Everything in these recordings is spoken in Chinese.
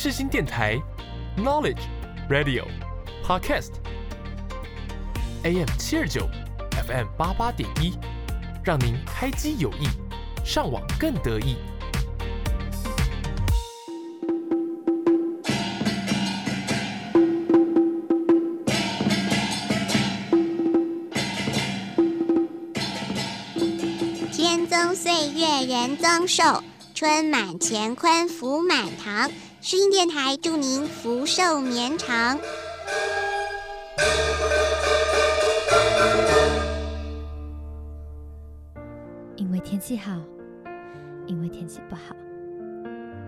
世新电台 Knowledge Radio Podcast AM 七二九 FM 八八点一，让您开机有益，上网更得意。天增岁月人增寿，春满乾坤福满堂。世新电台祝您福寿绵长。因为天气好，因为天气不好，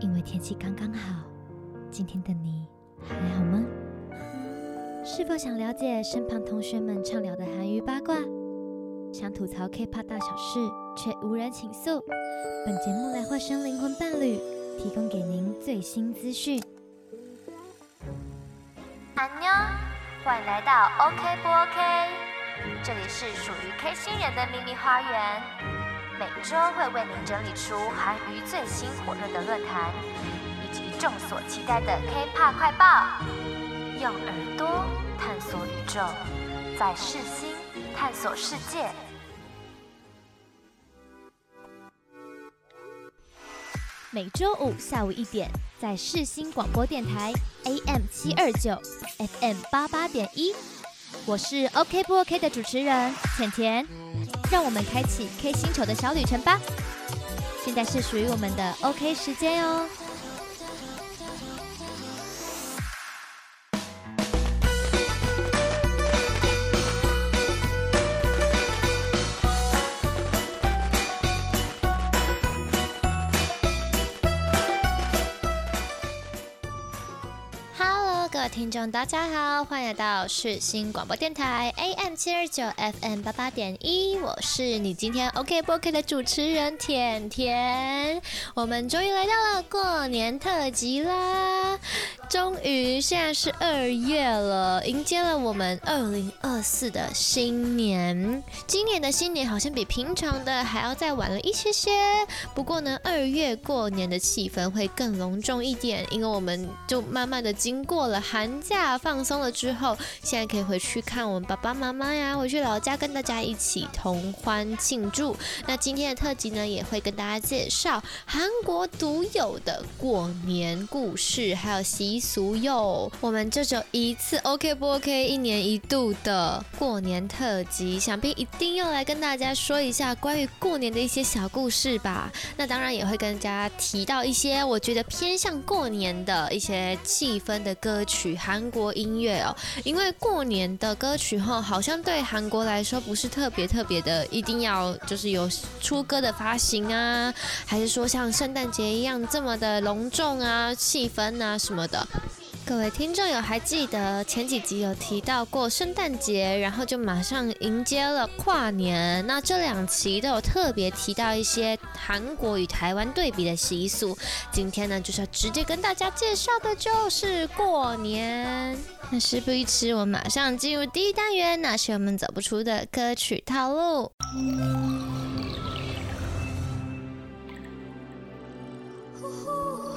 因为天气刚刚好。今天的你还好吗？是否想了解身旁同学们畅聊的韩娱八卦？想吐槽 K-pop 大小事，却无人倾诉？本节目来化身灵魂伴侣，提供给您最新资讯。安妞，欢迎来到 OK 不 OK？这里是属于 K 星人的秘密花园。每周会为您整理出韩娱最新火热的论坛，以及众所期待的 K-pop 快报。用耳朵探索宇宙，在世新探索世界。每周五下午一点，在世新广播电台 AM 七二九 FM 八八点一，我是 OK 不 OK 的主持人甜甜。让我们开启 K 星球的小旅程吧！现在是属于我们的 OK 时间哦。听众大家好，欢迎来到世新广播电台 AM 七二九 FM 八八点一，我是你今天 OK 不 OK 的主持人甜甜。我们终于来到了过年特辑啦！终于现在是二月了，迎接了我们二零二四的新年。今年的新年好像比平常的还要再晚了一些些，不过呢，二月过年的气氛会更隆重一点，因为我们就慢慢的经过了寒。寒假放松了之后，现在可以回去看我们爸爸妈妈呀，回去老家跟大家一起同欢庆祝。那今天的特辑呢，也会跟大家介绍韩国独有的过年故事，还有习俗哟。我们这就一次 OK 不 OK？一年一度的过年特辑，想必一定要来跟大家说一下关于过年的一些小故事吧。那当然也会跟大家提到一些我觉得偏向过年的一些气氛的歌曲。韩国音乐哦，因为过年的歌曲哈，好像对韩国来说不是特别特别的，一定要就是有出歌的发行啊，还是说像圣诞节一样这么的隆重啊，气氛啊什么的。各位听众有还记得前几集有提到过圣诞节，然后就马上迎接了跨年。那这两期都有特别提到一些韩国与台湾对比的习俗。今天呢，就是要直接跟大家介绍的就是过年。那事不宜迟，我马上进入第一单元，那是我们走不出的歌曲套路。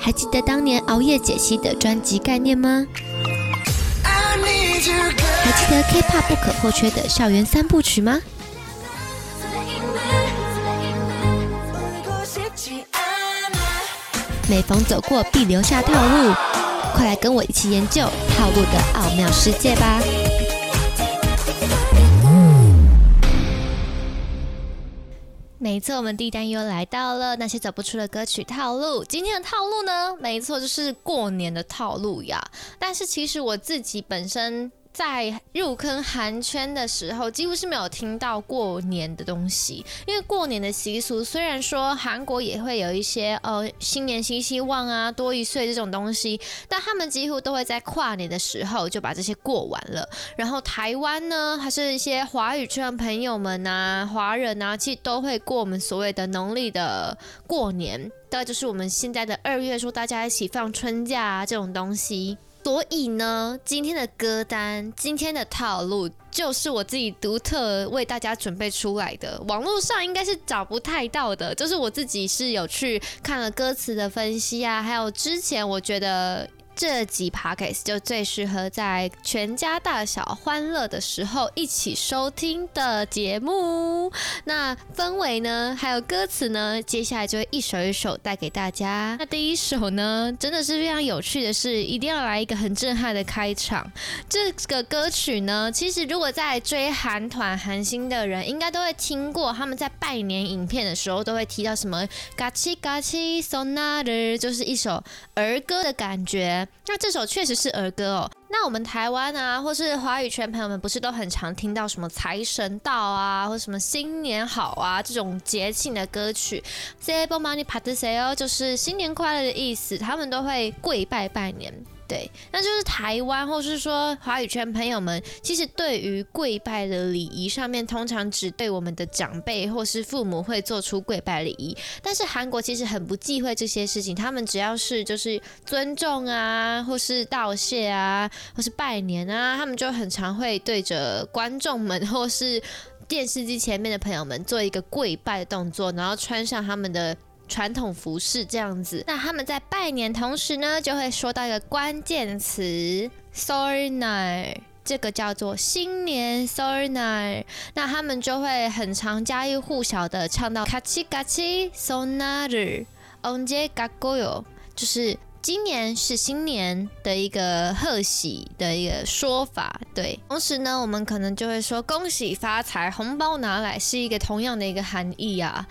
还记得当年熬夜解析的专辑概念吗？还记得 K-pop 不可或缺的校园三部曲吗？每逢走过必留下套路，快来跟我一起研究套路的奥妙世界吧！没错，我们第一单又来到了那些走不出的歌曲套路。今天的套路呢，没错，就是过年的套路呀。但是其实我自己本身。在入坑韩圈的时候，几乎是没有听到过年的东西。因为过年的习俗，虽然说韩国也会有一些呃新年新希望啊、多一岁这种东西，但他们几乎都会在跨年的时候就把这些过完了。然后台湾呢，还是一些华语圈的朋友们啊、华人啊，其实都会过我们所谓的农历的过年，大概就是我们现在的二月，说大家一起放春假啊这种东西。所以呢，今天的歌单，今天的套路，就是我自己独特为大家准备出来的。网络上应该是找不太到的，就是我自己是有去看了歌词的分析啊，还有之前我觉得这集 p o c a s t 就最适合在全家大小欢乐的时候一起收听的节目。那氛围呢，还有歌词呢，接下来就会一首一首带给大家。那第一首呢，真的是非常有趣的是，一定要来一个很震撼的开场。这个歌曲呢，其实如果在追韩团、韩星的人，应该都会听过，他们在拜年影片的时候都会提到什么“嘎七嘎七 s o n a 就是一首儿歌的感觉。那这首确实是儿歌哦。那我们台湾啊，或是华语圈朋友们，不是都很常听到什么财神到啊，或什么新年好啊这种节庆的歌曲？Say b o money p a t i s e 就是新年快乐的意思，他们都会跪拜拜年。对，那就是台湾，或是说华语圈朋友们，其实对于跪拜的礼仪上面，通常只对我们的长辈或是父母会做出跪拜礼仪。但是韩国其实很不忌讳这些事情，他们只要是就是尊重啊，或是道谢啊，或是拜年啊，他们就很常会对着观众们或是电视机前面的朋友们做一个跪拜的动作，然后穿上他们的。传统服饰这样子。那他们在拜年同时呢，就会说到一个关键词 s o r n i 这个叫做新年 s o r n i 那他们就会很常家喻户晓的唱到 “kachi kachi s o n a r onje g a g o y o 就是。今年是新年的一个贺喜的一个说法，对。同时呢，我们可能就会说恭喜发财，红包拿来是一个同样的一个含义啊。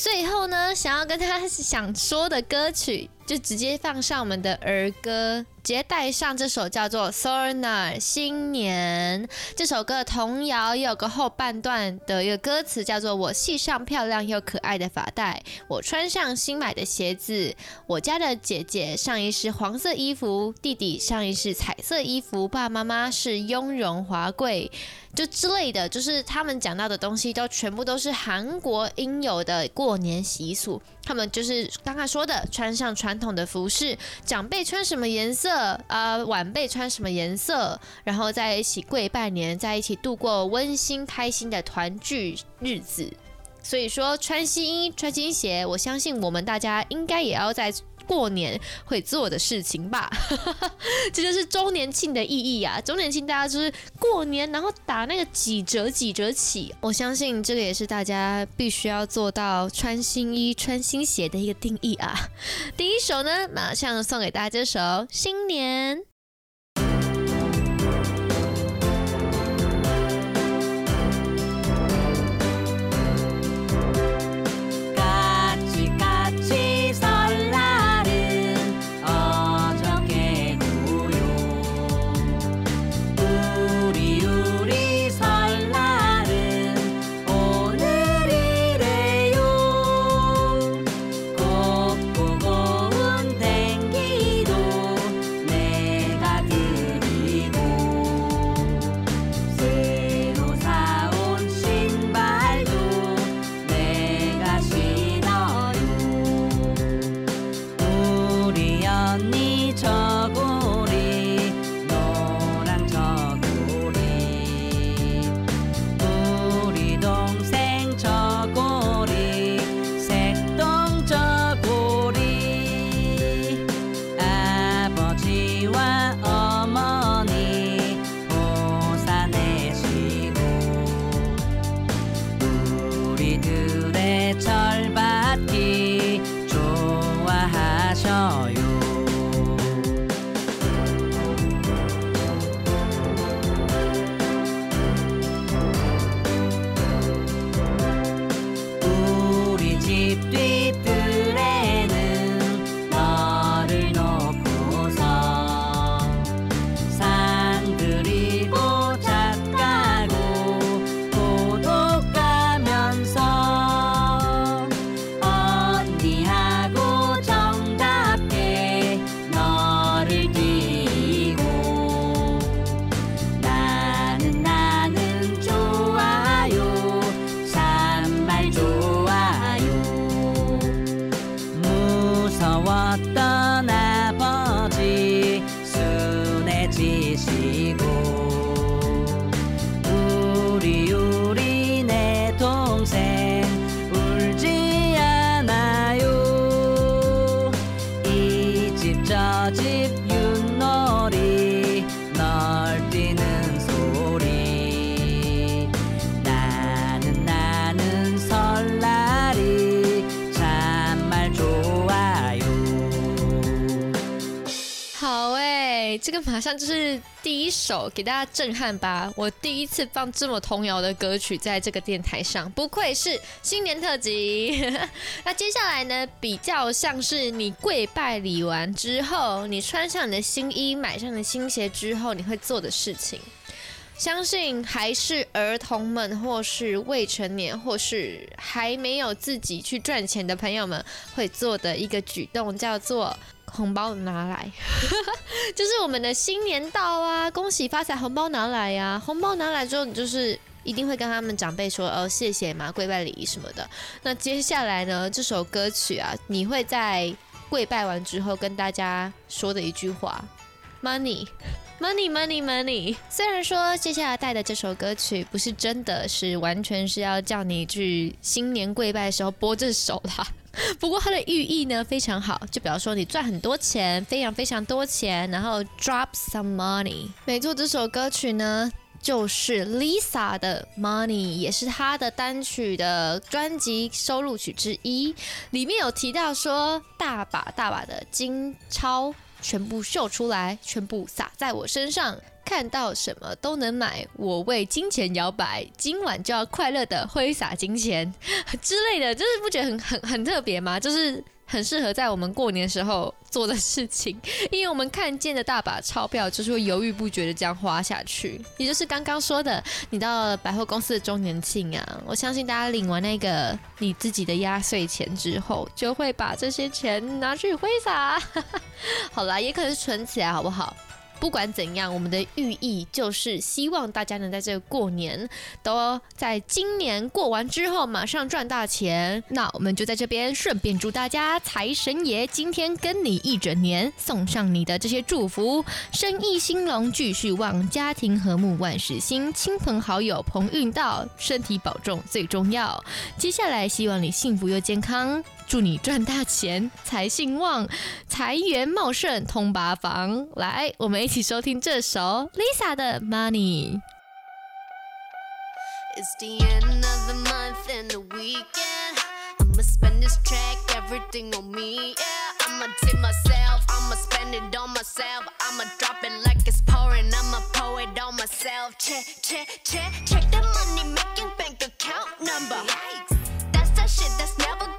最后呢，想要跟他想说的歌曲，就直接放上我们的儿歌。直接带上这首叫做《Sornar 新年》这首歌童谣，也有个后半段的一个歌词，叫做“我系上漂亮又可爱的发带，我穿上新买的鞋子，我家的姐姐上衣是黄色衣服，弟弟上衣是彩色衣服，爸爸妈妈是雍容华贵”，就之类的，就是他们讲到的东西，都全部都是韩国应有的过过年习俗。他们就是刚刚说的，穿上传统的服饰，长辈穿什么颜色？啊，晚辈穿什么颜色，然后在一起跪拜年，在一起度过温馨开心的团聚日子。所以说，穿新衣、穿新鞋，我相信我们大家应该也要在。过年会做的事情吧，这就是周年庆的意义啊！周年庆大家就是过年，然后打那个几折几折起。我相信这个也是大家必须要做到穿新衣、穿新鞋的一个定义啊。第一首呢，马上送给大家这首《新年》。马上就是第一首给大家震撼吧！我第一次放这么童谣的歌曲在这个电台上，不愧是新年特辑。那接下来呢，比较像是你跪拜礼完之后，你穿上你的新衣，买上你的新鞋之后，你会做的事情。相信还是儿童们，或是未成年，或是还没有自己去赚钱的朋友们会做的一个举动，叫做红包拿来，就是我们的新年到啊，恭喜发财，红包拿来呀、啊！红包拿来之后，你就是一定会跟他们长辈说哦，谢谢嘛，跪拜礼仪什么的。那接下来呢，这首歌曲啊，你会在跪拜完之后跟大家说的一句话，money。Money, money, money。虽然说接下来带的这首歌曲不是真的是完全是要叫你去新年跪拜的时候播这首啦，不过它的寓意呢非常好，就比方说你赚很多钱，非常非常多钱，然后 drop some money。没错，这首歌曲呢就是 Lisa 的 Money，也是她的单曲的专辑收录曲之一，里面有提到说大把大把的金钞。全部秀出来，全部洒在我身上，看到什么都能买。我为金钱摇摆，今晚就要快乐的挥洒金钱 之类的，就是不觉得很很很特别吗？就是。很适合在我们过年的时候做的事情，因为我们看见的大把钞票，就是会犹豫不决的这样花下去。也就是刚刚说的，你到了百货公司的周年庆啊，我相信大家领完那个你自己的压岁钱之后，就会把这些钱拿去挥洒。好啦，也可能是存起来，好不好？不管怎样，我们的寓意就是希望大家能在这个过年，都在今年过完之后马上赚大钱。那我们就在这边顺便祝大家财神爷今天跟你一整年，送上你的这些祝福，生意兴隆，继续旺，家庭和睦，万事兴，亲朋好友鸿运到，身体保重最重要。接下来希望你幸福又健康。祝你赚大钱，财兴旺，财源茂盛，通八方。来，我们一起收听这首 Lisa 的 Money。It's the end of the month and the weekend. I'ma spend this track, everything on me. Yeah, I'ma tip myself, I'ma spend it on myself. I'ma drop it like it's pouring, I'ma pour it on myself. Check, check, check, check the money making bank account number. That's that shit that's never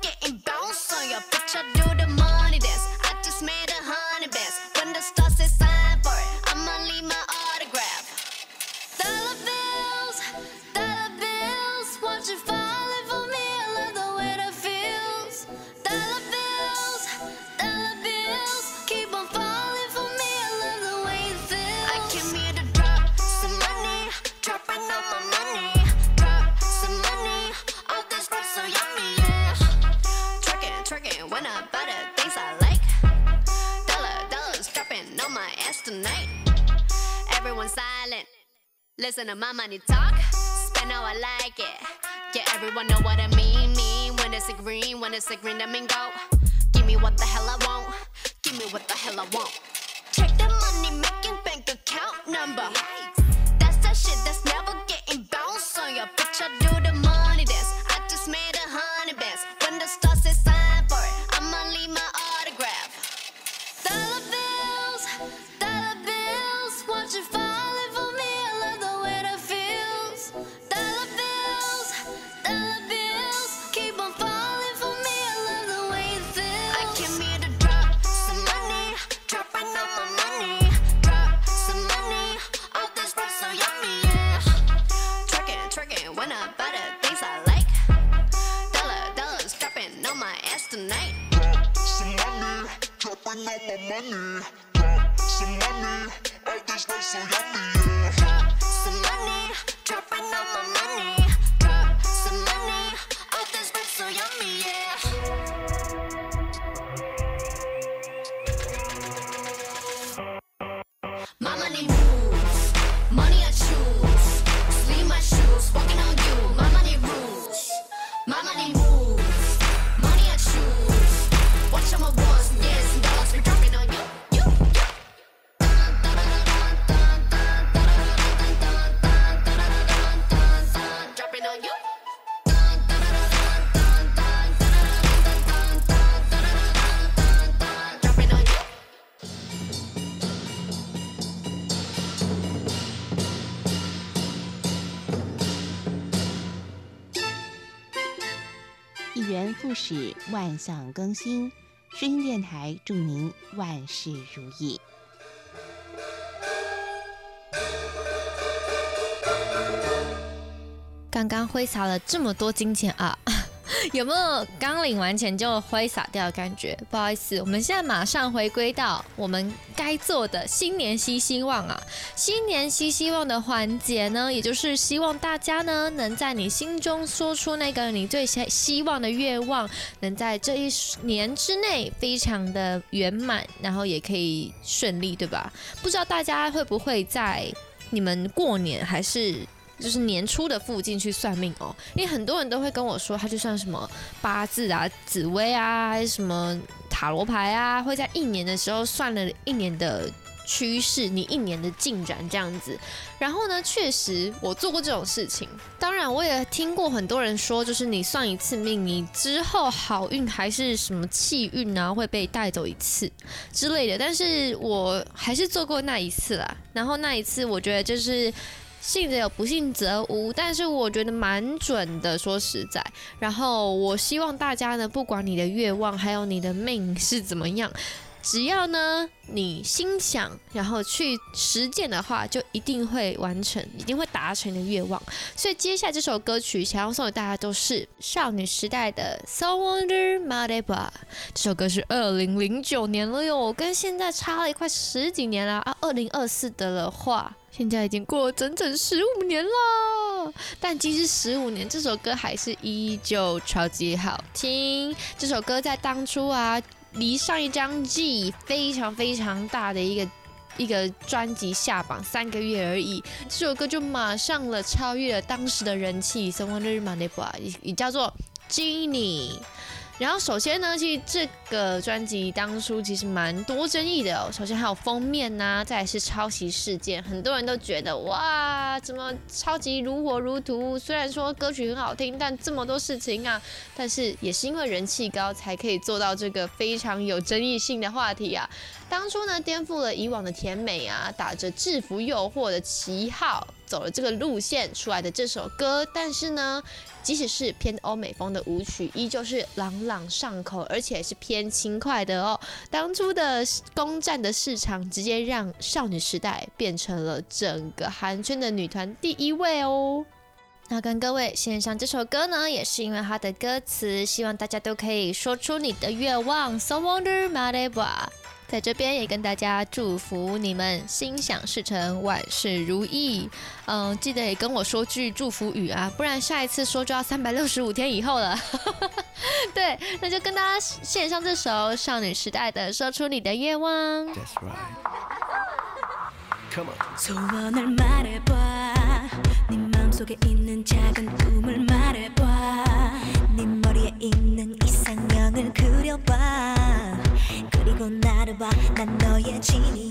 To my money talk. Spend how I like it. Yeah, everyone know what I mean. Mean when it's a green, when it's a green, that mean go. Give me what the hell I want. Give me what the hell I want. Check the money making bank account number. That's that shit that's never getting bounced on your bitch. I do 想，更新。声音电台祝您万事如意。刚刚挥洒了这么多金钱啊！有没有刚领完钱就挥洒掉的感觉？不好意思，我们现在马上回归到我们该做的新年希希望啊！新年希希望的环节呢，也就是希望大家呢能在你心中说出那个你最希希望的愿望，能在这一年之内非常的圆满，然后也可以顺利，对吧？不知道大家会不会在你们过年还是？就是年初的附近去算命哦，因为很多人都会跟我说，他就算什么八字啊、紫微啊，还是什么塔罗牌啊，会在一年的时候算了一年的趋势，你一年的进展这样子。然后呢，确实我做过这种事情。当然，我也听过很多人说，就是你算一次命，你之后好运还是什么气运啊，会被带走一次之类的。但是我还是做过那一次啦。然后那一次，我觉得就是。信则有，不信则无。但是我觉得蛮准的，说实在。然后我希望大家呢，不管你的愿望还有你的命是怎么样，只要呢你心想，然后去实践的话，就一定会完成，一定会达成的愿望。所以接下来这首歌曲想要送给大家，都是少女时代的《So Wonder Made By》。这首歌是二零零九年了哟，跟现在差了一块十几年了啊。二零二四的话。现在已经过了整整十五年了，但即使十五年，这首歌还是依旧超级好听。这首歌在当初啊，离上一张 G 非常非常大的一个一个专辑下榜三个月而已，这首歌就马上了超越了当时的人气，Someone That Money 也也叫做 Genie。然后首先呢，其实这个专辑当初其实蛮多争议的哦。首先还有封面呐、啊，再是抄袭事件，很多人都觉得哇，怎么超级如火如荼？虽然说歌曲很好听，但这么多事情啊，但是也是因为人气高，才可以做到这个非常有争议性的话题啊。当初呢，颠覆了以往的甜美啊，打着制服诱惑的旗号，走了这个路线出来的这首歌，但是呢，即使是偏欧美风的舞曲，依旧是朗朗上口，而且是偏轻快的哦。当初的攻占的市场，直接让少女时代变成了整个韩圈的女团第一位哦。那跟各位献上这首歌呢，也是因为它的歌词，希望大家都可以说出你的愿望。So wonder, whatever. 在这边也跟大家祝福你们心想事成，万事如意。嗯，记得也跟我说句祝福语啊，不然下一次说就要三百六十五天以后了。对，那就跟大家献上这首少女时代的《说出你的愿望》。That's right. Come on. 그리고 나를 봐, 난 너의 진이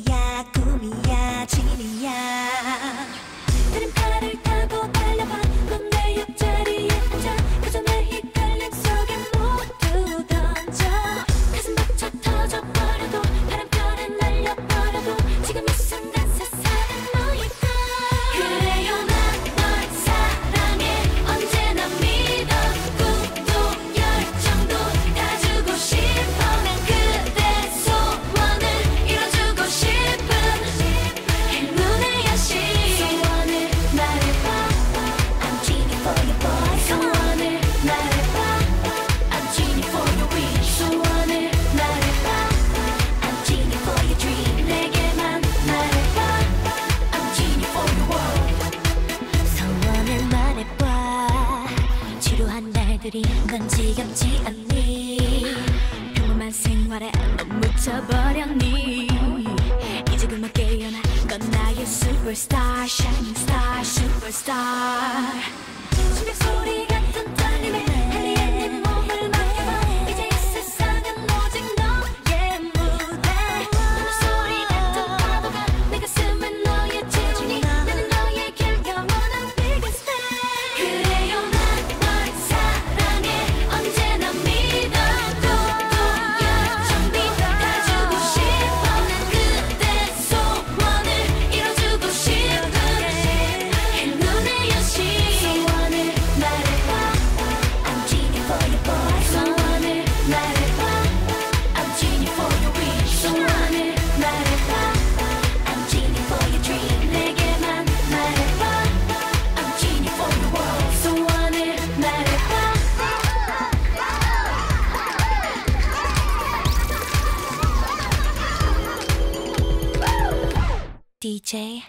DJ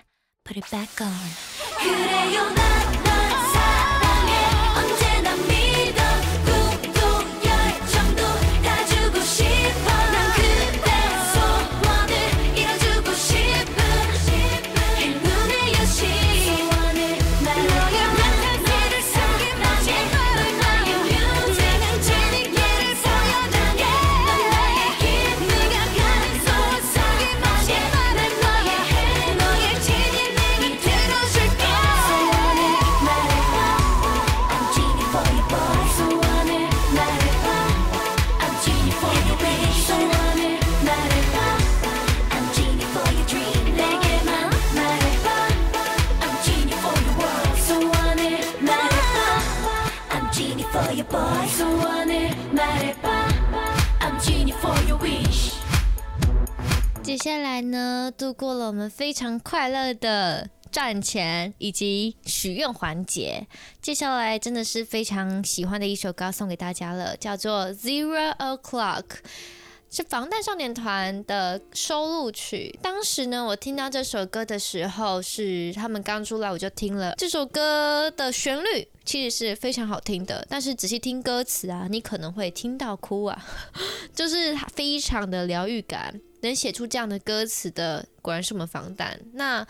put it back on 接下来呢，度过了我们非常快乐的赚钱以及许愿环节。接下来真的是非常喜欢的一首歌送给大家了，叫做《Zero O'Clock》，是防弹少年团的收录曲。当时呢，我听到这首歌的时候，是他们刚出来，我就听了这首歌的旋律，其实是非常好听的。但是仔细听歌词啊，你可能会听到哭啊，就是非常的疗愈感。能写出这样的歌词的，果然是我们防弹。那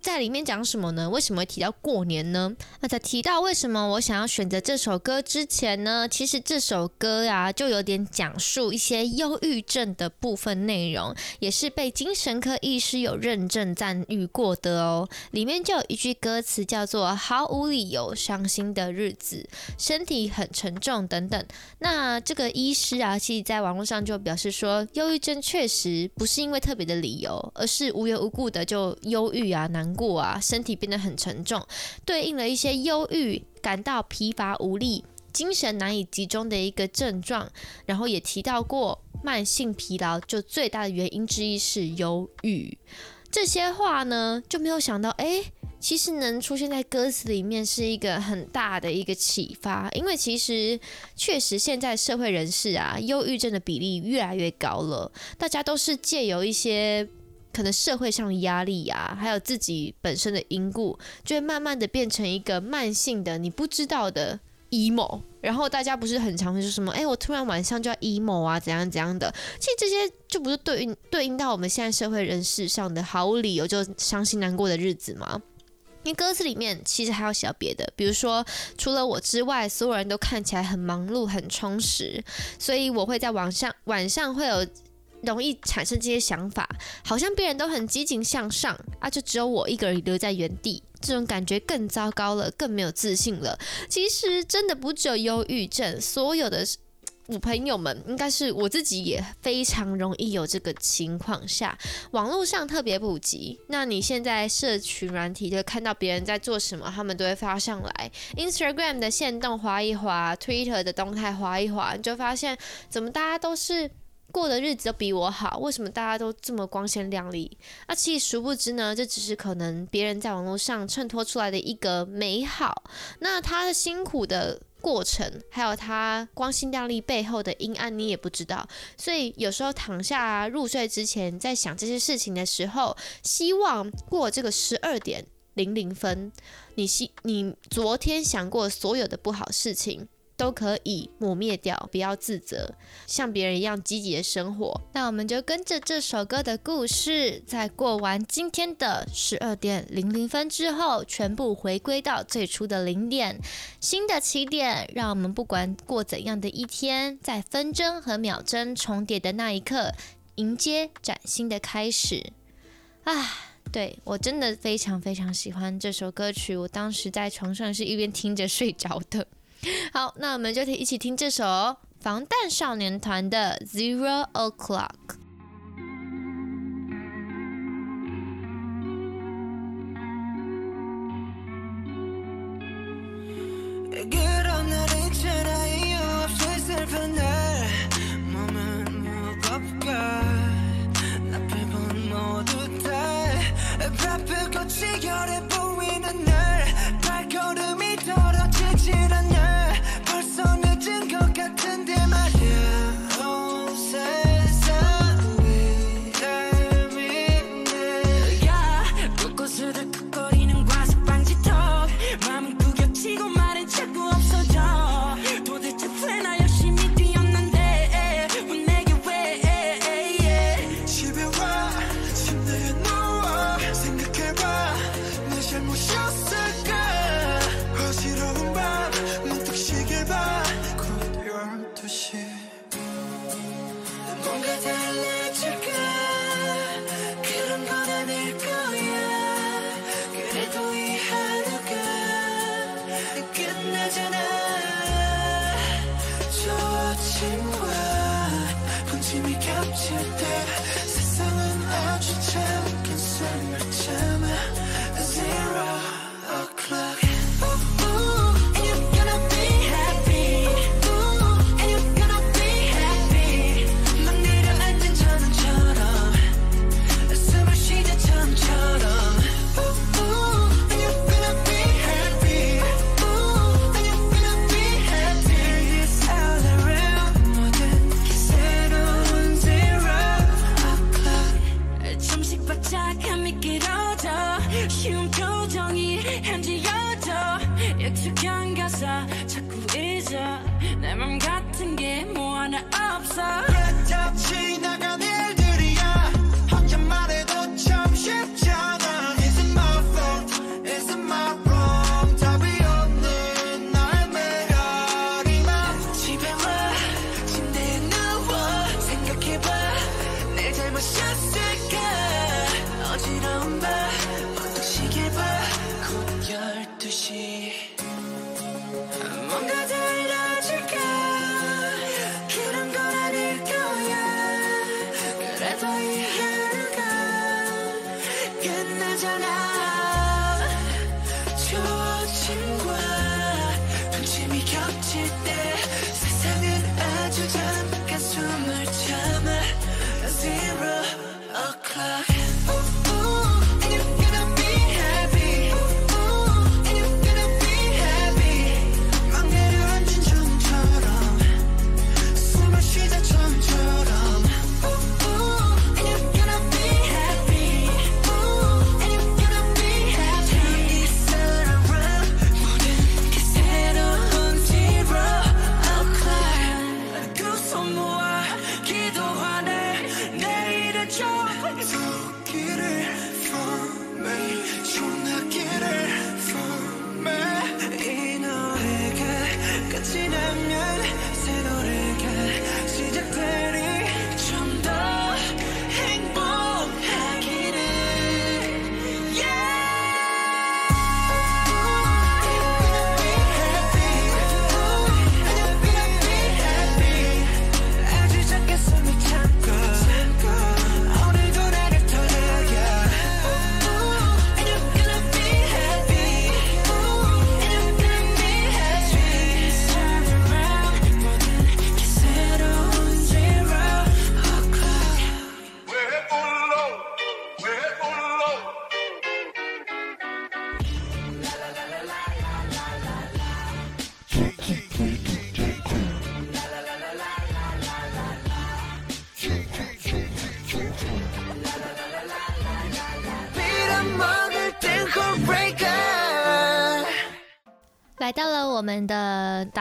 在里面讲什么呢？为什么会提到过年呢？那在提到为什么我想要选择这首歌之前呢，其实这首歌呀，就有点讲述一些忧郁症的部分内容，也是被精神科医师有认证赞誉过的哦。里面就有一句歌词叫做“毫无理由伤心的日子，身体很沉重”等等。那这个医师啊，其实在网络上就表示说，忧郁症确实不是因为特别的理由，而是无缘无故的就忧郁啊、难过啊，身体变得很沉重，对应了一些忧郁、感到疲乏无力、精神难以集中的一个症状。然后也提到过，慢性疲劳就最大的原因之一是忧郁。这些话呢，就没有想到，哎，其实能出现在歌词里面是一个很大的一个启发，因为其实确实现在社会人士啊，忧郁症的比例越来越高了，大家都是借由一些可能社会上的压力啊，还有自己本身的因故，就会慢慢的变成一个慢性的你不知道的 emo。然后大家不是很常会说什么，哎，我突然晚上就要 emo 啊，怎样怎样的？其实这些就不是对应对应到我们现在社会人士上的毫无理由就伤心难过的日子吗？因为歌词里面其实还有写到别的，比如说除了我之外，所有人都看起来很忙碌、很充实，所以我会在晚上晚上会有容易产生这些想法，好像别人都很积极向上啊，就只有我一个人留在原地。这种感觉更糟糕了，更没有自信了。其实真的不只有忧郁症，所有的我朋友们，应该是我自己也非常容易有这个情况下。网络上特别普及，那你现在社群软体就看到别人在做什么，他们都会发上来。Instagram 的线动滑一滑，Twitter 的动态滑一滑，你就发现怎么大家都是。过的日子都比我好，为什么大家都这么光鲜亮丽？那其实殊不知呢，这只是可能别人在网络上衬托出来的一个美好。那他的辛苦的过程，还有他光鲜亮丽背后的阴暗，你也不知道。所以有时候躺下入睡之前，在想这些事情的时候，希望过这个十二点零零分，你希你昨天想过所有的不好事情。都可以抹灭掉，不要自责，像别人一样积极的生活。那我们就跟着这首歌的故事，在过完今天的十二点零零分之后，全部回归到最初的零点，新的起点。让我们不管过怎样的一天，在分针和秒针重叠的那一刻，迎接崭新的开始。啊，对，我真的非常非常喜欢这首歌曲，我当时在床上是一边听着睡着的。好，那我们就一起听这首防弹少年团的 Zero O'clock。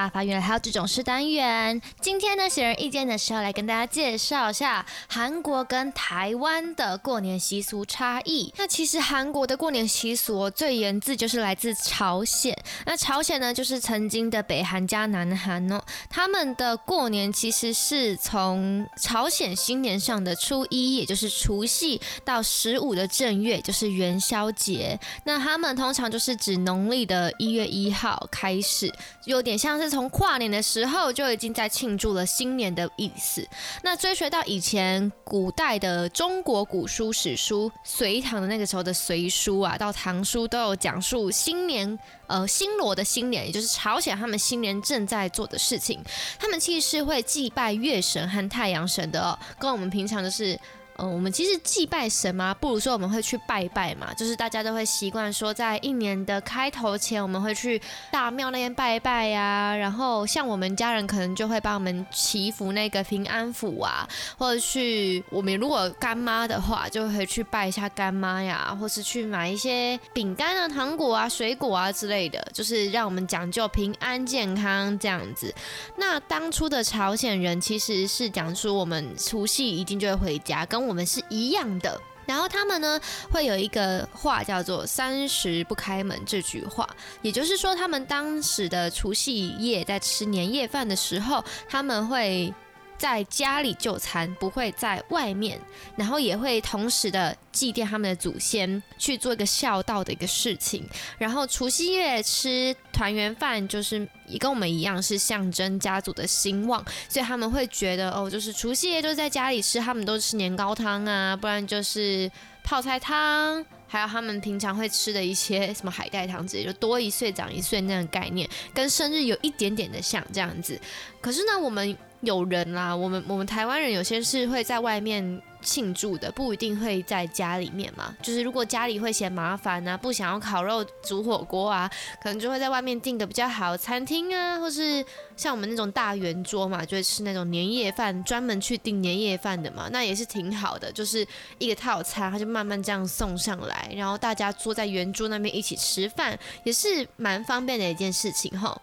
发原来还有这种事单元。今天呢，显而易见的时候来跟大家介绍一下韩国跟台湾的过年习俗差异。那其实韩国的过年习俗最源自就是来自朝鲜。那朝鲜呢，就是曾经的北韩加南韩哦。他们的过年其实是从朝鲜新年上的初一，也就是除夕，到十五的正月，就是元宵节。那他们通常就是指农历的一月一号。开始有点像是从从跨年的时候就已经在庆祝了新年的意思。那追随到以前古代的中国古书史书，隋唐的那个时候的隋书啊，到唐书都有讲述新年，呃，新罗的新年，也就是朝鲜他们新年正在做的事情。他们其实是会祭拜月神和太阳神的，跟我们平常就是。嗯，我们其实祭拜神嘛，不如说我们会去拜拜嘛，就是大家都会习惯说，在一年的开头前，我们会去大庙那边拜拜呀、然后像我们家人可能就会帮我们祈福那个平安符啊，或者去我们如果干妈的话，就会去拜一下干妈呀，或是去买一些饼干啊、糖果啊、水果啊之类的，就是让我们讲究平安健康这样子。那当初的朝鲜人其实是讲说，我们除夕一定就会回家，跟我们是一样的。然后他们呢会有一个话叫做“三十不开门”这句话，也就是说，他们当时的除夕夜在吃年夜饭的时候，他们会在家里就餐，不会在外面，然后也会同时的祭奠他们的祖先，去做一个孝道的一个事情。然后除夕夜吃团圆饭，就是也跟我们一样是象征家族的兴旺，所以他们会觉得哦，就是除夕夜就在家里吃，他们都吃年糕汤啊，不然就是泡菜汤。还有他们平常会吃的一些什么海带汤之类，就多一岁长一岁那种概念，跟生日有一点点的像这样子。可是呢，我们有人啦，我们我们台湾人有些是会在外面庆祝的，不一定会在家里面嘛。就是如果家里会嫌麻烦啊，不想要烤肉煮火锅啊，可能就会在外面订个比较好的餐厅啊，或是像我们那种大圆桌嘛，就会吃那种年夜饭，专门去订年夜饭的嘛，那也是挺好的，就是一个套餐，他就慢慢这样送上来，然后大家坐在圆桌那边一起吃饭，也是蛮方便的一件事情哈。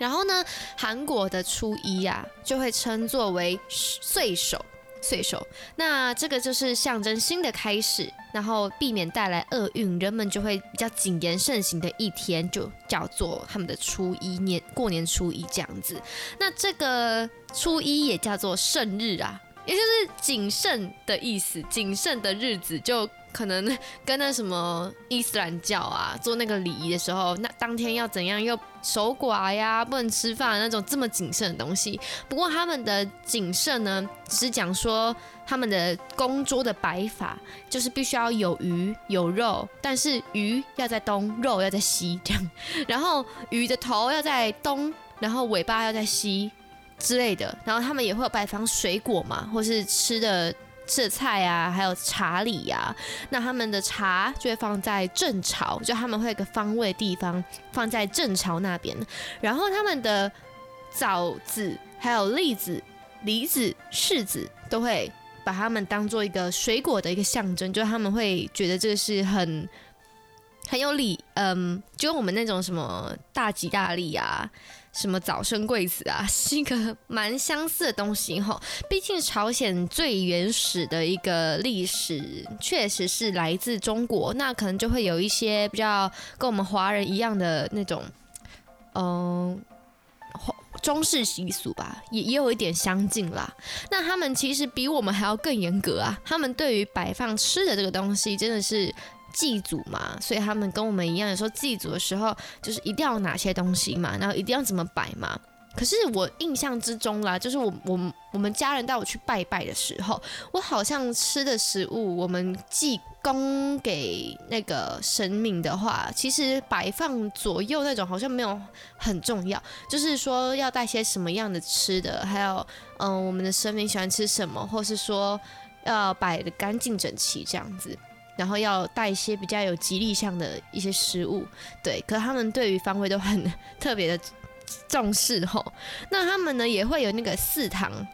然后呢，韩国的初一、啊，就会称作为岁首，岁首。那这个就是象征新的开始，然后避免带来厄运，人们就会比较谨言慎行的一天，就叫做他们的初一年，过年初一这样子。那这个初一也叫做圣日啊，也就是谨慎的意思，谨慎的日子就。可能 跟那什么伊斯兰教啊，做那个礼仪的时候，那当天要怎样又守寡呀，不能吃饭那种这么谨慎的东西。不过他们的谨慎呢，只是讲说他们的供桌的摆法，就是必须要有鱼有肉，但是鱼要在东，肉要在西这样。然后鱼的头要在东，然后尾巴要在西之类的。然后他们也会有摆放水果嘛，或是吃的。色菜啊，还有茶礼呀、啊，那他们的茶就会放在正朝，就他们会有个方位地方放在正朝那边。然后他们的枣子、还有栗子、梨子、柿子都会把他们当做一个水果的一个象征，就他们会觉得这个是很很有礼，嗯，就我们那种什么大吉大利啊。什么早生贵子啊，是一个蛮相似的东西哈。毕竟朝鲜最原始的一个历史确实是来自中国，那可能就会有一些比较跟我们华人一样的那种，嗯，中式习俗吧，也也有一点相近啦。那他们其实比我们还要更严格啊，他们对于摆放吃的这个东西真的是。祭祖嘛，所以他们跟我们一样，有时候祭祖的时候就是一定要哪些东西嘛，然后一定要怎么摆嘛。可是我印象之中啦，就是我我我们家人带我去拜拜的时候，我好像吃的食物，我们祭供给那个神明的话，其实摆放左右那种好像没有很重要，就是说要带些什么样的吃的，还有嗯、我们的神明喜欢吃什么，或是说要摆得干净整齐这样子。然后要带一些比较有吉利相的一些食物，对，可他们对于方位都很 特别的重视吼。那他们呢也会有那个四堂。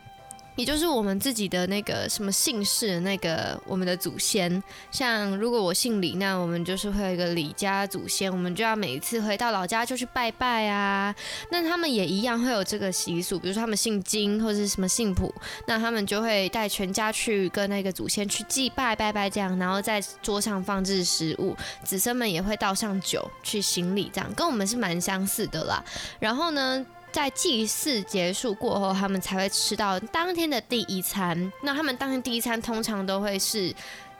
也就是我们自己的那个什么姓氏那个我们的祖先，像如果我姓李，那我们就是会有一个李家祖先，我们就要每一次回到老家就去拜拜啊。那他们也一样会有这个习俗，比如说他们姓金或者是什么姓卜，那他们就会带全家去跟那个祖先去祭拜拜拜这样，然后在桌上放置食物，子孙们也会倒上酒去行礼，这样跟我们是蛮相似的啦。然后呢，在祭祀结束过后，他们才会吃到当天的第一餐。那他们当天第一餐通常都会是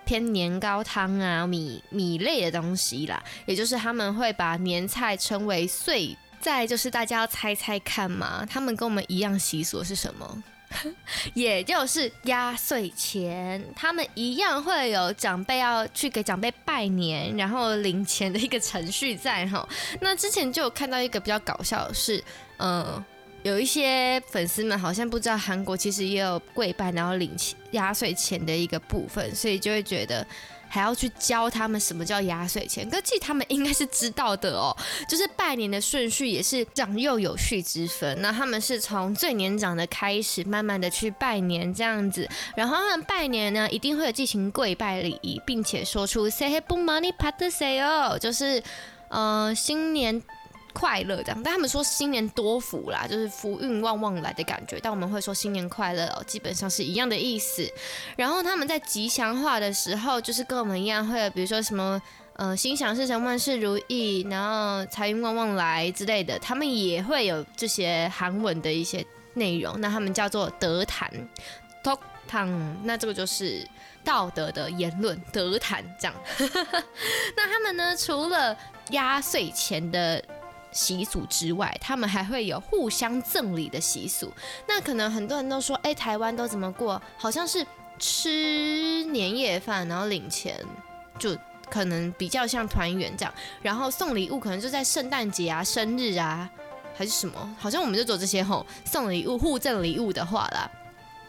偏年糕汤啊、米米类的东西啦，也就是他们会把年菜称为岁。再就是大家要猜猜看嘛，他们跟我们一样习俗是什么？也就是压岁钱，他们一样会有长辈要去给长辈拜年，然后领钱的一个程序在哈。那之前就有看到一个比较搞笑的是，嗯，有一些粉丝们好像不知道韩国其实也有跪拜然后领钱压岁钱的一个部分，所以就会觉得。还要去教他们什么叫压岁钱，可其实他们应该是知道的哦。就是拜年的顺序也是长幼有序之分，那他们是从最年长的开始，慢慢的去拜年这样子。然后他们拜年呢，一定会有进行跪拜礼仪，并且说出 “Say Happy Money Pat Say 哦”，就是呃新年。快乐这样，但他们说新年多福啦，就是福运旺旺来的感觉。但我们会说新年快乐哦，基本上是一样的意思。然后他们在吉祥话的时候，就是跟我们一样，会有比如说什么呃心想事成、万事如意，然后财运旺旺来之类的，他们也会有这些韩文的一些内容。那他们叫做德坛，Tok t a n 那这个就是道德的言论，德坛这样。那他们呢，除了压岁钱的。习俗之外，他们还会有互相赠礼的习俗。那可能很多人都说，哎，台湾都怎么过？好像是吃年夜饭，然后领钱，就可能比较像团圆这样。然后送礼物，可能就在圣诞节啊、生日啊，还是什么？好像我们就做这些吼，送礼物、互赠礼物的话啦。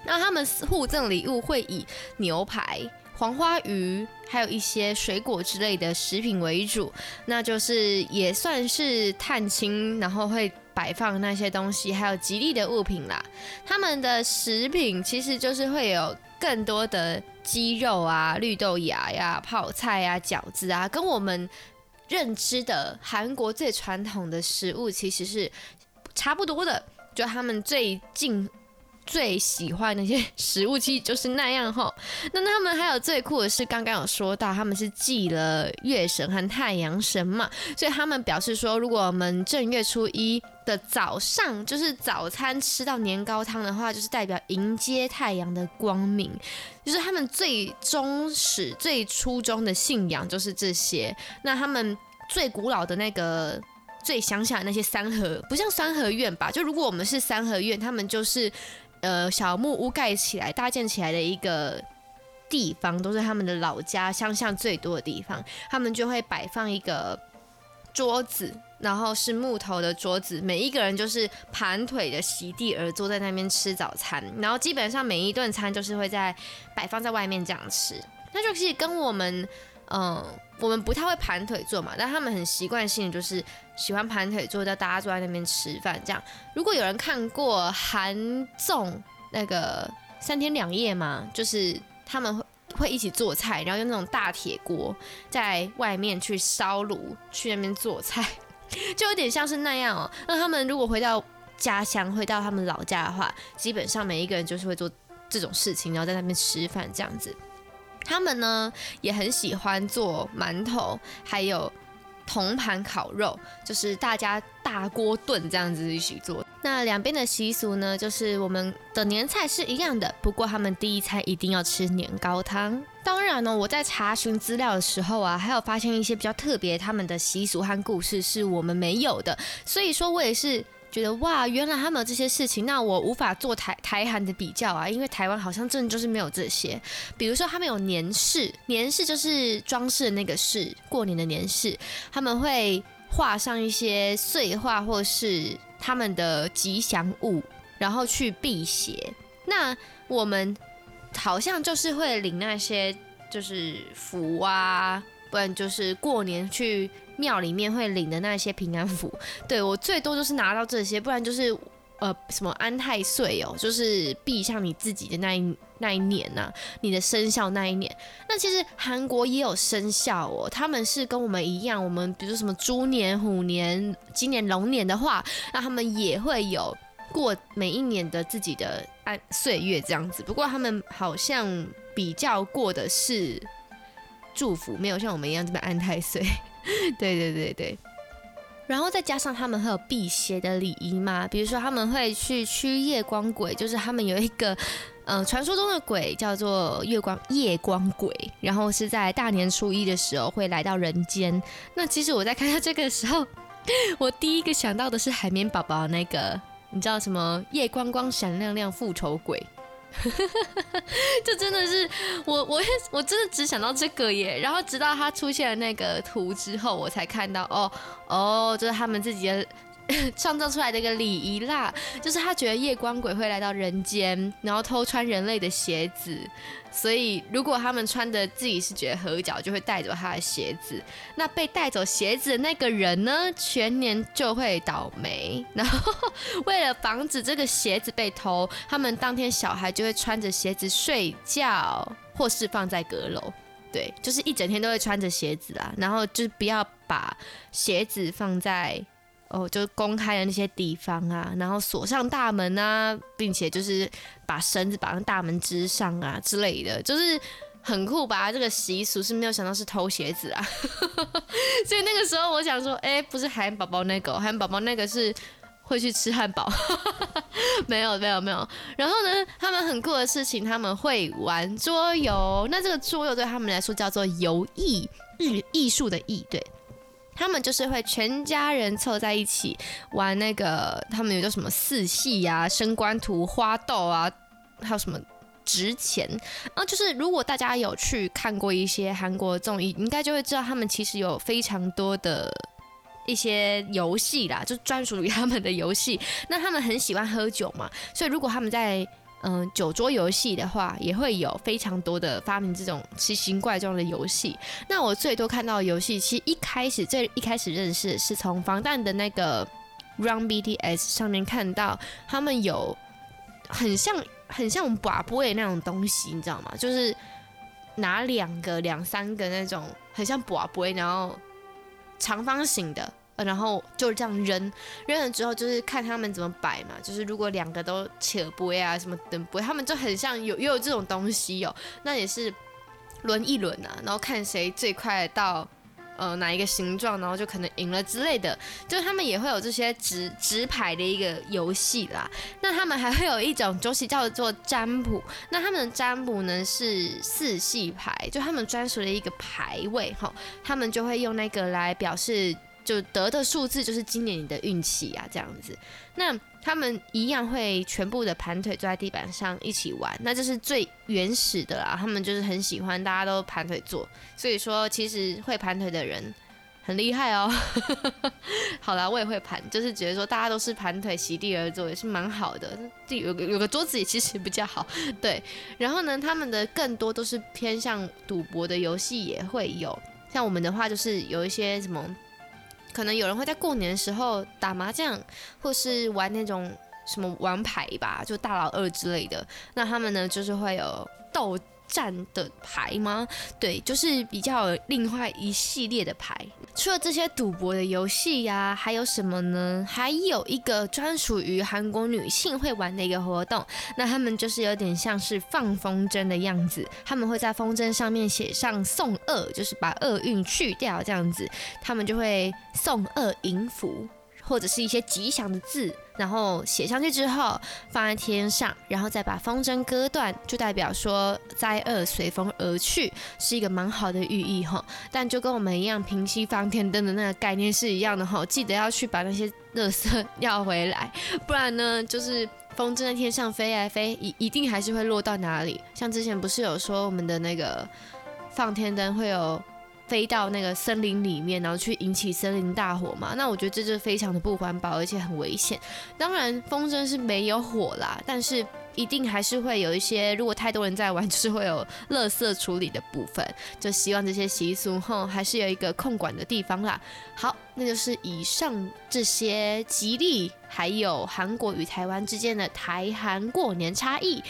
那他们互赠礼物会以牛排、黄花鱼，还有一些水果之类的食品为主，那就是也算是探亲，然后会摆放那些东西，还有吉利的物品啦。他们的食品其实就是会有更多的鸡肉啊、绿豆芽呀、泡菜啊、饺子啊，跟我们认知的韩国最传统的食物其实是差不多的，就他们最近。最喜欢那些 食物，其实就是那样吼。那他们还有最酷的是，刚刚有说到他们是祭了月神和太阳神嘛，所以他们表示说，如果我们正月初一的早上，就是早餐吃到年糕汤的话，就是代表迎接太阳的光明。就是他们最忠始、最初衷的信仰就是这些。那他们最古老的那个。最乡下的那些三合，不像三合院吧？就如果我们是三合院，他们就是呃小木屋盖起来、搭建起来的一个地方，都是他们的老家乡下最多的地方。他们就会摆放一个桌子，然后是木头的桌子，每一个人就是盘腿的席地而坐在那边吃早餐。然后基本上每一顿餐就是会在摆放在外面这样吃，那就其实跟我们。嗯，我们不太会盘腿坐嘛，但他们很习惯性就是喜欢盘腿坐，叫大家坐在那边吃饭这样。如果有人看过韩综那个三天两夜嘛，就是他们会会一起做菜，然后用那种大铁锅在外面去烧炉去那边做菜，就有点像是那样哦。那他们如果回到家乡，回到他们老家的话，基本上每一个人就是会做这种事情，然后在那边吃饭这样子。他们呢也很喜欢做馒头，还有铜盘烤肉，就是大家大锅炖这样子一起做。那两边的习俗呢，就是我们的年菜是一样的，不过他们第一餐一定要吃年糕汤。当然呢，我在查询资料的时候啊，还有发现一些比较特别他们的习俗和故事是我们没有的，所以说我也是。觉得哇，原来他们有这些事情，那我无法做台台韩的比较啊，因为台湾好像真的就是没有这些。比如说，他们有年饰，年饰就是装饰的那个饰，过年的年饰，他们会画上一些碎画或是他们的吉祥物，然后去辟邪。那我们好像就是会领那些就是符啊，不然就是过年去。庙里面会领的那些平安符，对，我最多就是拿到这些，不然就是呃什么安太岁哦，就是避向你自己的那一那一年呐、你的生肖那一年。那其实韩国也有生肖哦，他们是跟我们一样，我们比如说什么猪年、虎年、今年龙年的话，那他们也会有过每一年的自己的安岁月这样子。不过他们好像比较过的是祝福，没有像我们一样这么安太岁。对对对对，然后再加上他们会有辟邪的礼仪嘛，比如说他们会去驱夜光鬼，就是他们有一个，呃，传说中的鬼叫做月光夜光鬼，然后是在大年初一的时候会来到人间。那其实我在看到这个时候，我第一个想到的是海绵宝宝那个，你知道什么夜光光闪亮亮复仇鬼。就真的是我，我也我真的只想到这个耶。然后直到他出现了那个图之后，我才看到哦哦，就是他们自己的。创造出来的一个礼仪啦，就是他觉得夜光鬼会来到人间，然后偷穿人类的鞋子，所以如果他们穿的自己是觉得合脚，就会带走他的鞋子。那被带走鞋子的那个人呢，全年就会倒霉。然后为了防止这个鞋子被偷，他们当天小孩就会穿着鞋子睡觉，或是放在阁楼。对，就是一整天都会穿着鞋子啊，然后就是不要把鞋子放在。哦，就是公开的那些地方啊，然后锁上大门啊，并且就是把绳子绑在大门之上啊之类的，就是很酷吧？这个习俗是没有想到是偷鞋子啊，所以那个时候我想说，哎、不是海绵宝宝那个，海绵宝宝那个是会去吃汉堡，没有没有没有。然后呢，他们很酷的事情，他们会玩桌游，那这个桌游对他们来说叫做游艺，艺艺术的艺，对。他们就是会全家人凑在一起玩那个，他们有叫什么四戏呀、升官图、花豆啊，还有什么值钱。然后就是如果大家有去看过一些韩国综艺，应该就会知道他们其实有非常多的一些游戏啦，就专属于他们的游戏。那他们很喜欢喝酒嘛，所以如果他们在嗯、酒桌游戏的话，也会有非常多的发明这种奇形怪状的游戏。那我最多看到游戏，其实一开始最一开始认识是从防弹的那个 Run BTS 上面看到，他们有很像很像拔杯那种东西，你知道吗？就是拿两个两三个那种很像拔杯，然后长方形的。然后就是这样扔，扔了之后就是看他们怎么摆嘛。就是如果两个都扯不会啊，什么等不，他们就很像有又有这种东西哦。那也是轮一轮啊，然后看谁最快到呃哪一个形状，然后就可能赢了之类的。就是他们也会有这些直直牌的一个游戏啦。那他们还会有一种东西叫做占卜。那他们的占卜呢是四系牌，就他们专属的一个牌位哈。他们就会用那个来表示。就得的数字就是今年你的运气啊，这样子。那他们一样会全部的盘腿坐在地板上一起玩，那就是最原始的啦。他们就是很喜欢大家都盘腿坐，所以说其实会盘腿的人很厉害哦。好啦，我也会盘，就是觉得说大家都是盘腿席地而坐也是蛮好的。有个有个桌子也其实比较好，对。然后呢，他们的更多都是偏向赌博的游戏也会有，像我们的话就是有一些什么。可能有人会在过年的时候打麻将，或是玩那种什么玩牌吧，就大老二之类的。那他们呢，就是会有斗战的牌吗？对，就是比较有另外一系列的牌。除了这些赌博的游戏呀，还有什么呢？还有一个专属于韩国女性会玩的一个活动，那他们就是有点像是放风筝的样子，他们会在风筝上面写上送厄，就是把厄运去掉这样子，他们就会送厄迎福。或者是一些吉祥的字，然后写上去之后放在天上，然后再把风筝割断，就代表说灾厄随风而去，是一个蛮好的寓意哈。但就跟我们一样，平息放天灯的那个概念是一样的哈，记得要去把那些垃圾 要回来，不然呢，就是风筝在天上飞来飞，一一定还是会落到哪里。像之前不是有说我们的那个放天灯会有。飞到那个森林里面，然后去引起森林大火嘛？那我觉得这就非常的不环保，而且很危险。当然，风筝是没有火啦，但是一定还是会有一些，如果太多人在玩，就是会有垃圾处理的部分。就希望这些习俗后还是有一个控管的地方啦。好，那就是以上这些吉利，还有韩国与台湾之间的台韩过年差异。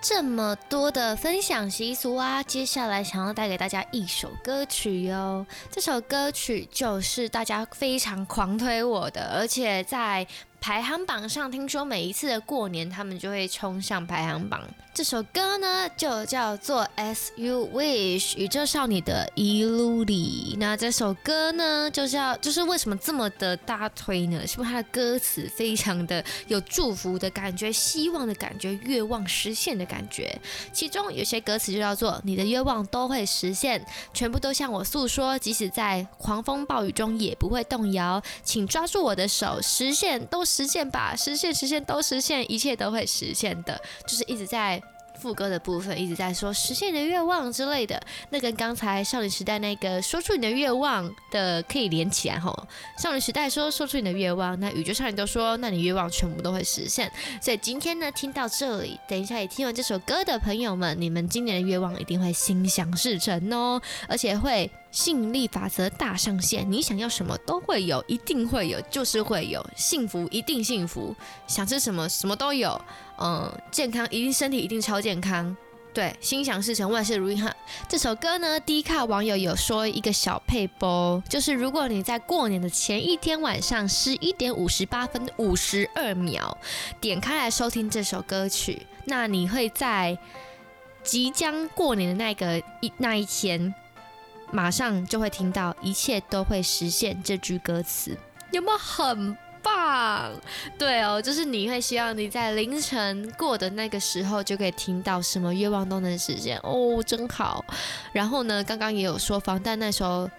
这么多的分享习俗啊，接下来想要带给大家一首歌曲哟。这首歌曲就是大家非常狂推我的，而且在排行榜上，听说每一次的过年，他们就会冲上排行榜。这首歌呢，就叫做《As You Wish》宇宙少女的《Illusion》。那这首歌呢，就是要就是为什么这么的大推呢？是不是它的歌词非常的有祝福的感觉、希望的感觉、愿望实现的感觉？其中有些歌词就叫做“你的愿望都会实现，全部都向我诉说，即使在狂风暴雨中也不会动摇，请抓住我的手，实现都是实现吧，实现实现都实现，一切都会实现的。”就是一直在。副歌的部分一直在说实现你的愿望之类的，那跟刚才少女时代那个说出你的愿望的可以连起来吼。少女时代说说出你的愿望，那宇宙少女都说那你愿望全部都会实现。所以今天呢，听到这里，等一下也听完这首歌的朋友们，你们今年的愿望一定会心想事成哦，而且会吸引力法则大上线，你想要什么都会有，一定会有，就是会有幸福，一定幸福，想吃什么什么都有。嗯，健康一定，身体一定超健康。对，心想事成，万事如意哈。这首歌呢，Dcard 网友有说一个小配播，就是如果你在过年的前一天晚上十一点五十八分五十二秒点开来收听这首歌曲，那你会在即将过年的那个一那一天，马上就会听到一切都会实现这句歌词，有没有很？棒，对哦，就是你会希望你在凌晨过的那个时候就可以听到什么愿望都能实现哦，真好。然后呢，刚刚也有说防弹那时候，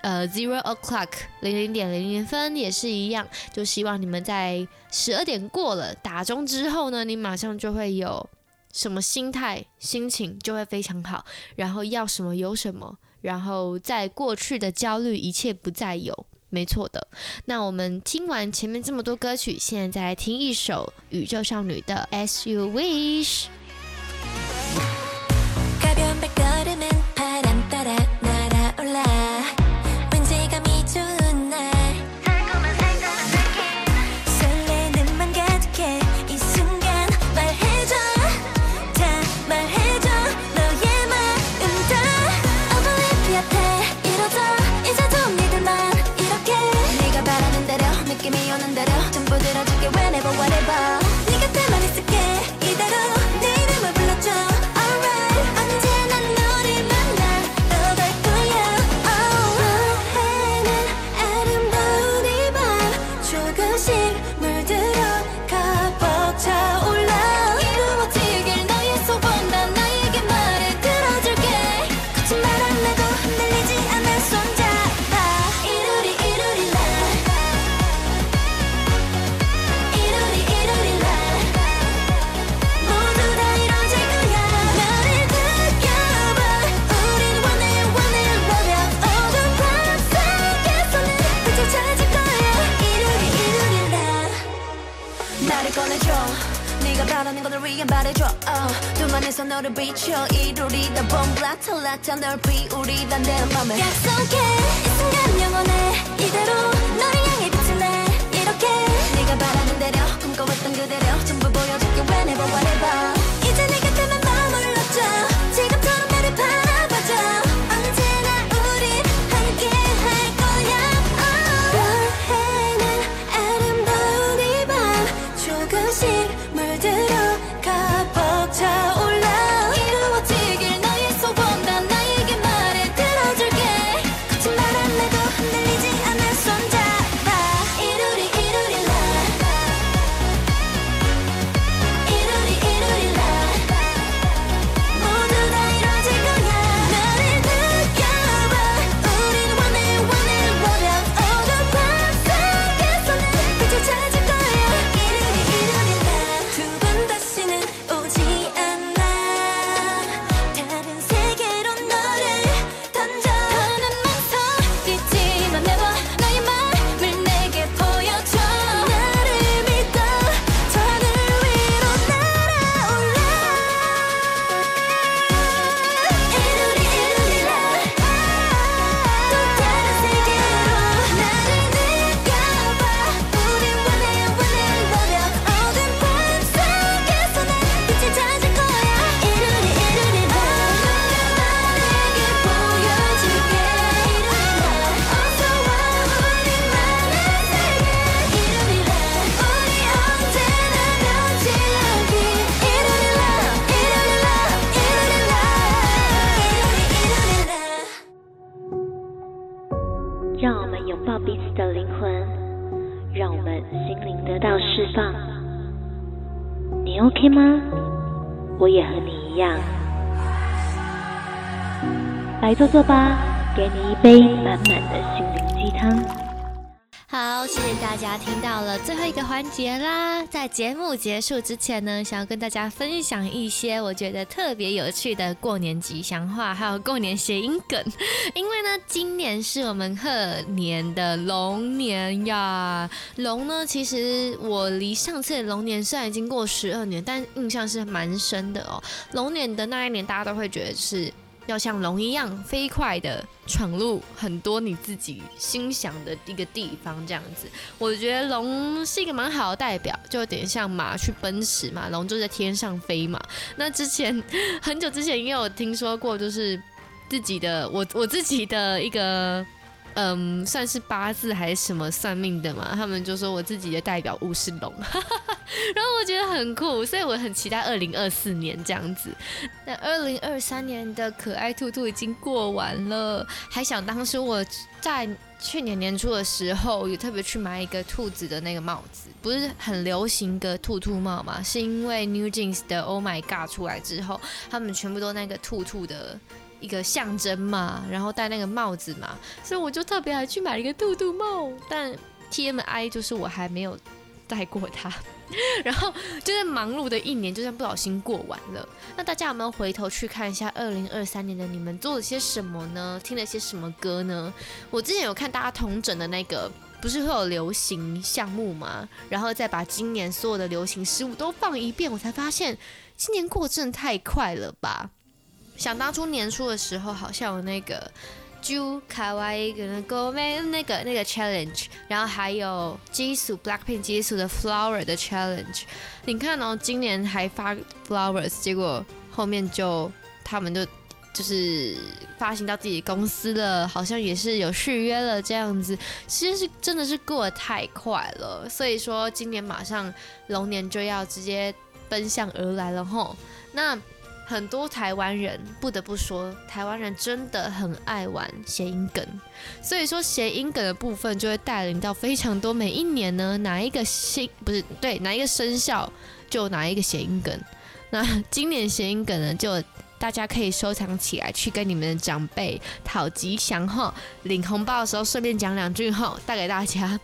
呃，zero o'clock 零零点零零分也是一样，就希望你们在十二点过了打钟之后呢，你马上就会有什么心态心情就会非常好，然后要什么有什么，然后在过去的焦虑一切不再有。没错的。那我们听完前面这么多歌曲，现在再来听一首宇宙少女的《As You Wish》。坐坐吧，给你一杯满满的心灵鸡汤。好，谢谢大家听到了最后一个环节啦。在节目结束之前呢，想要跟大家分享一些我觉得特别有趣的过年吉祥话，还有过年谐音梗。因为呢，今年是我们贺年的龙年呀。龙呢，其实我离上次的龙年虽然已经过十二年，但印象是蛮深的哦。龙年的那一年，大家都会觉得是。要像龙一样飞快的闯入很多你自己心想的一个地方，这样子，我觉得龙是一个蛮好的代表，就有点像马去奔驰嘛，龙就在天上飞嘛。那之前很久之前也有听说过，就是自己的我我自己的一个。嗯，算是八字还是什么算命的嘛？他们就说我自己的代表物是龙，然后我觉得很酷，所以我很期待二零二四年这样子。那二零二三年的可爱兔兔已经过完了，还想当时我在去年年初的时候，有特别去买一个兔子的那个帽子，不是很流行个兔兔帽嘛？是因为 New Jeans 的 Oh My God 出来之后，他们全部都那个兔兔的。一个象征嘛，然后戴那个帽子嘛，所以我就特别还去买了一个兔兔帽。但 TMI 就是我还没有戴过它，然后就在忙碌的一年，就这样不小心过完了。那大家有没有回头去看一下二零二三年的你们做了些什么呢？听了些什么歌呢？我之前有看大家同整的那个，不是会有流行项目吗？然后再把今年所有的流行事物都放一遍，我才发现今年过真的太快了吧！想当初年初的时候，好像有那个。就卡哇伊跟那个那个那个 challenge，然后还有基础 Blackpink 基础的 Flower 的 challenge。你看哦，今年还发 Flowers，结果后面就他们就就是发行到自己公司了，好像也是有续约了这样子。其实是真的是过得太快了，所以说今年马上龙年就要直接奔向而来了吼。那。很多台湾人不得不说，台湾人真的很爱玩谐音梗，所以说谐音梗的部分就会带领到非常多。每一年呢，哪一个星不是对哪一个生肖就哪一个谐音梗。那今年谐音梗呢，就大家可以收藏起来，去跟你们的长辈讨吉祥哈。领红包的时候顺便讲两句哈，带给大家。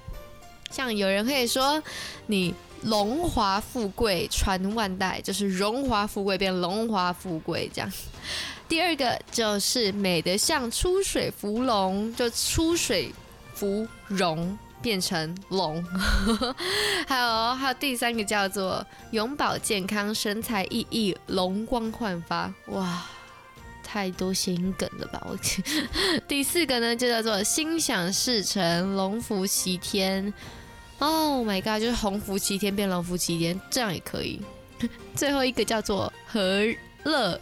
像有人可以说你。荣华富贵传万代，就是荣华富贵变荣华富贵这样。第二个就是美得像出水芙蓉，就出水芙蓉变成龙。还有还有第三个叫做永葆健康，神采奕奕，容光焕发。哇，太多谐音梗了吧！我 第四个呢就叫做心想事成，龙福齐天。Oh my god！就是鸿福齐天变龙福齐天，这样也可以。最后一个叫做和乐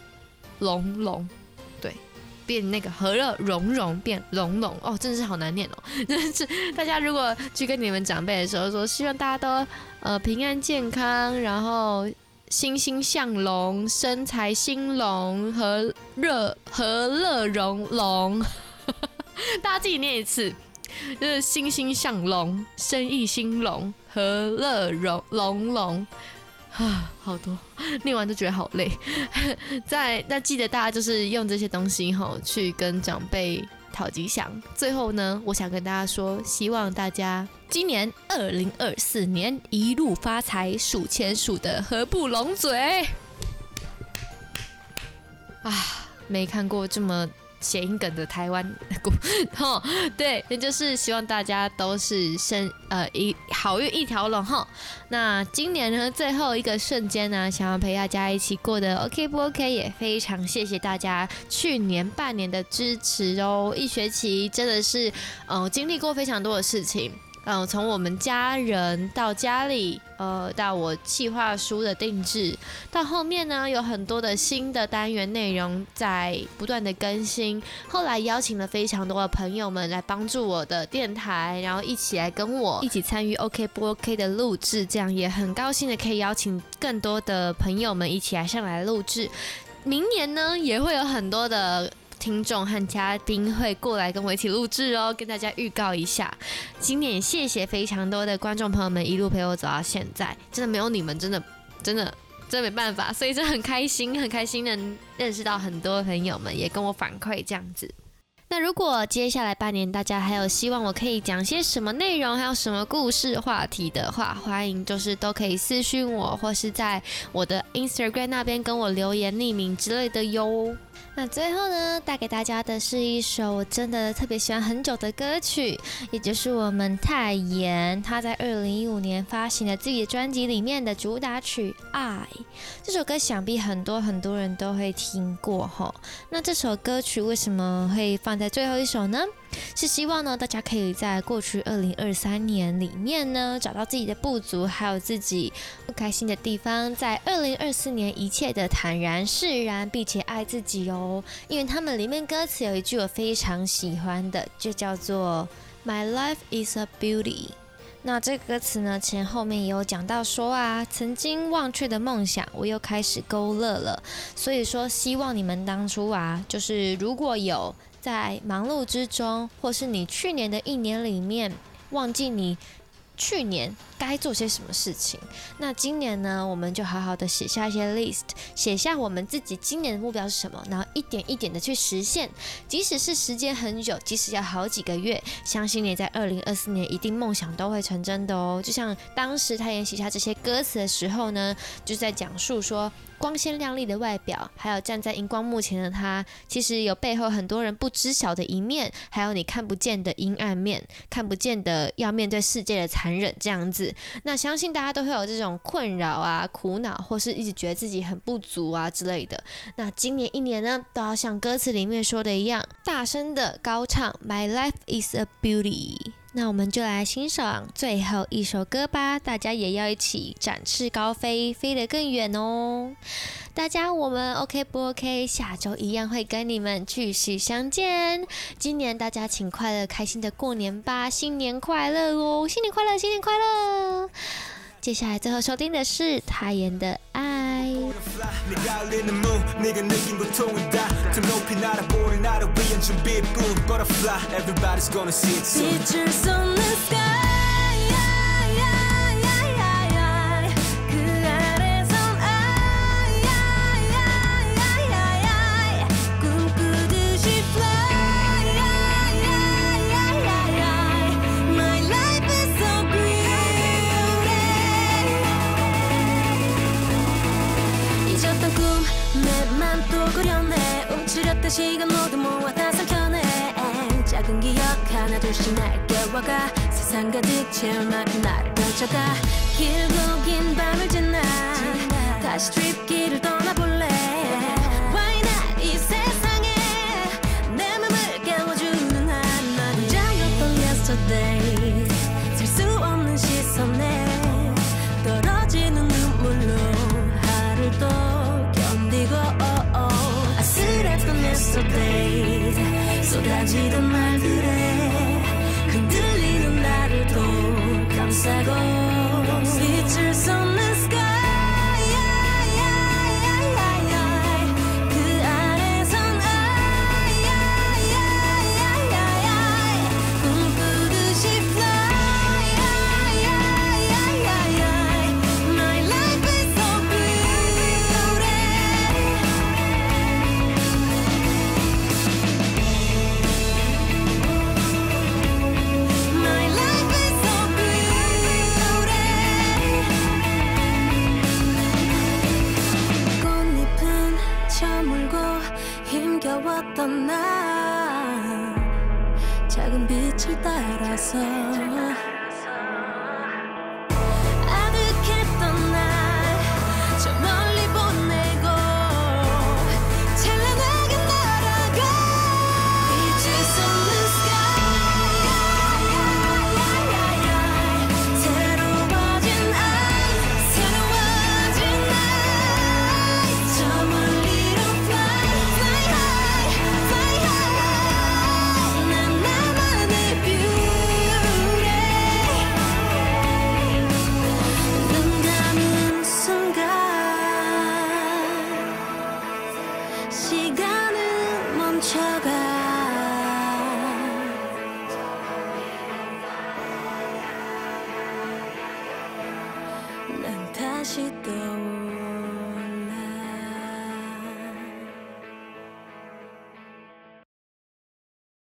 融融，对，变那个和乐融融变融融哦，真的是好难念哦。真是大家如果去跟你们长辈的时候说，希望大家都呃平安健康，然后欣欣向荣，身材兴隆，和乐和乐融融，大家自己念一次。就是欣欣向荣，生意兴隆，和乐融融融啊，好多念完都觉得好累。在那记得大家就是用这些东西吼，去跟长辈讨吉祥。最后呢，我想跟大家说，希望大家今年二零二四年一路发财，数钱数得合不拢嘴。啊，没看过这么。谐音梗的台湾，哈，对，那就是希望大家都是生呃一好运一条龙哈。那今年呢，最后一个瞬间呢，想要陪大家一起过的 OK 不 OK？也非常谢谢大家去年半年的支持哦，一学期真的是嗯、呃、经历过非常多的事情。嗯，从我们家人到家里，呃，到我企划书的定制，到后面呢，有很多的新的单元内容在不断的更新。后来邀请了非常多的朋友们来帮助我的电台，然后一起来跟我一起参与 OK 不 OK 的录制，这样也很高兴的可以邀请更多的朋友们一起来上来录制。明年呢，也会有很多的。听众和嘉宾会过来跟我一起录制哦，跟大家预告一下。今年谢谢非常多的观众朋友们一路陪我走到现在，真的没有你们，真的真的真没办法，所以真的很开心，很开心能认识到很多朋友们，也跟我反馈这样子。那如果接下来半年大家还有希望我可以讲些什么内容，还有什么故事话题的话，欢迎就是都可以私讯我，或是在我的 Instagram 那边跟我留言匿名之类的哟。那最后呢，带给大家的是一首我真的特别喜欢很久的歌曲，也就是我们泰妍她在二零一五年发行了自己的专辑里面的主打曲《爱》。这首歌想必很多很多人都会听过吼。那这首歌曲为什么会放在最后一首呢？是希望呢，大家可以在过去二零二三年里面呢，找到自己的不足，还有自己不开心的地方，在二零二四年一切的坦然释然，并且爱自己哦。因为他们里面歌词有一句我非常喜欢的，就叫做 “My life is a beauty”。那这个歌词呢，前后面也有讲到说啊，曾经忘却的梦想，我又开始勾勒了。所以说，希望你们当初啊，就是如果有。在忙碌之中，或是你去年的一年里面，忘记你去年该做些什么事情。那今年呢，我们就好好的写下一些 list，写下我们自己今年的目标是什么，然后一点一点的去实现。即使是时间很久，即使要好几个月，相信你在二零二四年一定梦想都会成真的哦。就像当时他也写下这些歌词的时候呢，就在讲述说。光鲜亮丽的外表，还有站在荧光幕前的他，其实有背后很多人不知晓的一面，还有你看不见的阴暗面，看不见的要面对世界的残忍这样子。那相信大家都会有这种困扰啊、苦恼，或是一直觉得自己很不足啊之类的。那今年一年呢，都要像歌词里面说的一样，大声的高唱 My life is a beauty。那我们就来欣赏最后一首歌吧，大家也要一起展翅高飞，飞得更远哦！大家，我们 OK 不 OK？下周一样会跟你们继续相见。今年大家请快乐开心的过年吧，新年快乐哦！新年快乐，新年快乐！接下来最后收听的是泰妍的爱。Bye. 그 시간 모두 모아 다 삼켜내. 작은 기억 하나 둘씩 날 깨워가. 세상 가득 채울 만큼 나를 펼쳐가. 길고 긴 밤을 지나. 다시 트립길을 떠나볼래. 망가지던 말들에 흔들리는 나를 또 감싸고